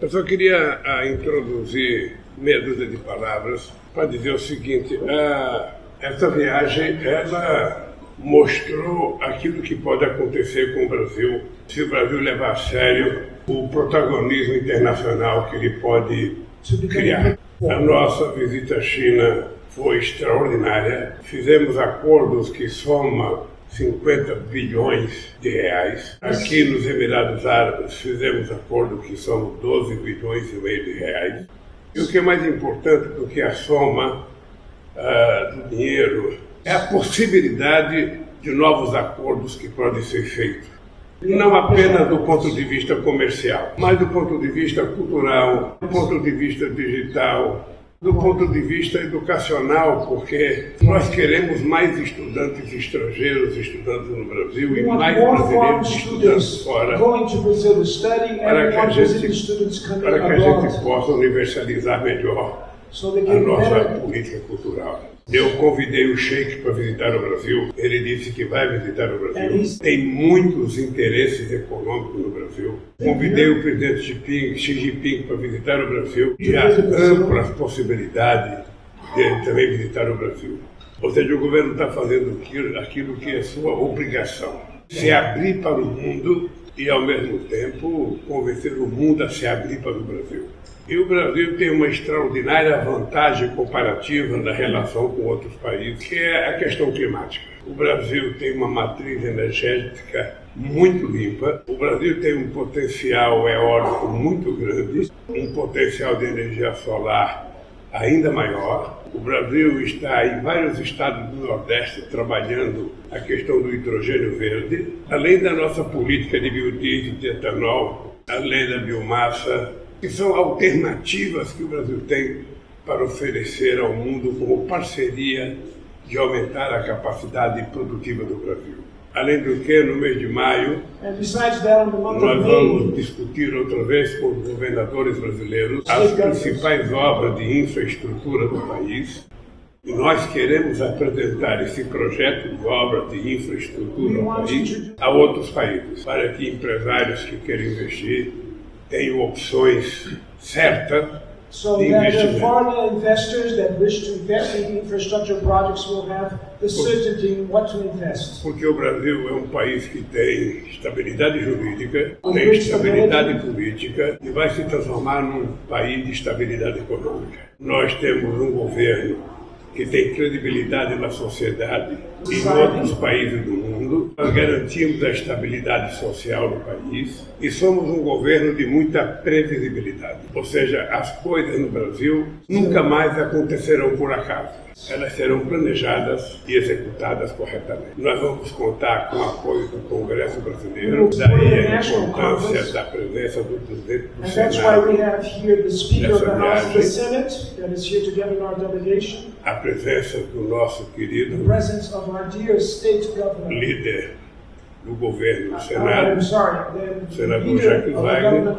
Eu só queria ah, introduzir meia dúzia de palavras para dizer o seguinte: ah, essa viagem ela mostrou aquilo que pode acontecer com o Brasil se o Brasil levar a sério o protagonismo internacional que ele pode criar. A nossa visita à China foi extraordinária. Fizemos acordos que somam 50 bilhões de reais. Aqui nos Emirados Árabes fizemos acordo que são 12 bilhões e meio de reais. E o que é mais importante do que a soma uh, do dinheiro é a possibilidade de novos acordos que podem ser feitos. Não apenas do ponto de vista comercial, mas do ponto de vista cultural, do ponto de vista digital, do ponto de vista educacional, porque nós queremos mais estudantes estrangeiros estudando no Brasil e mais brasileiros estudando fora, para que a gente, para que a gente possa universalizar melhor a nossa política cultural. Eu convidei o Sheik para visitar o Brasil. Ele disse que vai visitar o Brasil. Tem muitos interesses econômicos no Brasil. Convidei o presidente Xi Jinping para visitar o Brasil e há amplas possibilidades de ele também visitar o Brasil. Ou seja, o governo está fazendo aquilo, aquilo que é sua obrigação: se abrir para o mundo e, ao mesmo tempo, convencer o mundo a se abrir para o Brasil. E o Brasil tem uma extraordinária vantagem comparativa na relação com outros países, que é a questão climática. O Brasil tem uma matriz energética muito limpa, o Brasil tem um potencial eólico muito grande, um potencial de energia solar ainda maior. O Brasil está em vários estados do Nordeste trabalhando a questão do hidrogênio verde, além da nossa política de biodiesel e de etanol, além da biomassa, que são alternativas que o Brasil tem para oferecer ao mundo como parceria de aumentar a capacidade produtiva do Brasil. Além do que, no mês de maio, nós vamos discutir outra vez com os governadores brasileiros as principais obras de infraestrutura do país. E nós queremos apresentar esse projeto de obra de infraestrutura no país a outros países, para que empresários que querem investir tenham opções certas so that the foreign investors that wish to invest in infrastructure projects will have the certainty in what to invest. Porque o Brasil é um país que tem estabilidade jurídica, tem estabilidade política e vai se transformar num país de estabilidade econômica. Nós temos um governo que tem credibilidade na sociedade e em outros países do mundo. Nós garantimos a estabilidade social no país e somos um governo de muita previsibilidade. Ou seja, as coisas no Brasil nunca mais acontecerão por acaso. Elas serão planejadas e executadas corretamente. Nós vamos contar com o apoio do Congresso Brasileiro, daí a importância da presença do presidente do Senado a presença do nosso querido líder do governo do Senado, senador Jacques Wagner,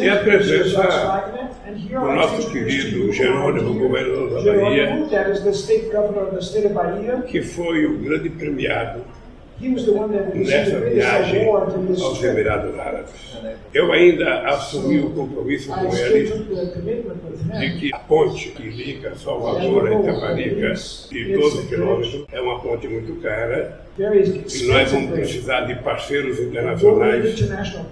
e a presença do nosso querido Jerônimo, governador da Bahia, que foi o grande premiado nessa viagem aos Emirados Árabes. Eu ainda assumi o compromisso com ele de que a ponte que liga Salvador a Itaparica de 12 quilômetros é uma ponte muito cara e nós vamos precisar de parceiros internacionais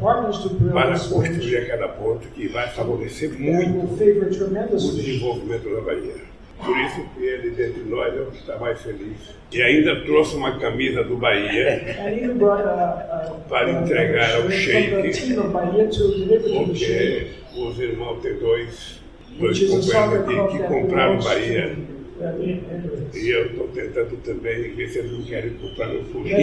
para construir aquela ponte que vai favorecer muito o desenvolvimento da Bahia. Por isso que ele, dentre nós, é o que está mais feliz. E ainda trouxe uma camisa do Bahia para entregar ao Sheik, porque os irmãos têm dois, dois companheiros aqui que compraram Bahia e eu estou tentando também ver se eles não querem comprar meu político.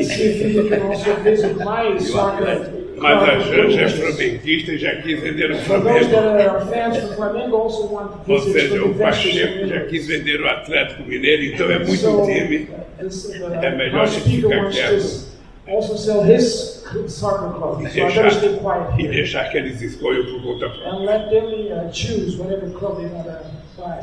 Mas a Janja é flamenguista e já quis vender o Flamengo. Ou seja, o Pacheco já quis vender o Atlético Mineiro, então é muito time. É melhor gente ficar quieto. Also sell his soccer club. E deixar, e deixar que eles escolham por conta própria. And let them uh, choose whatever club they want to buy.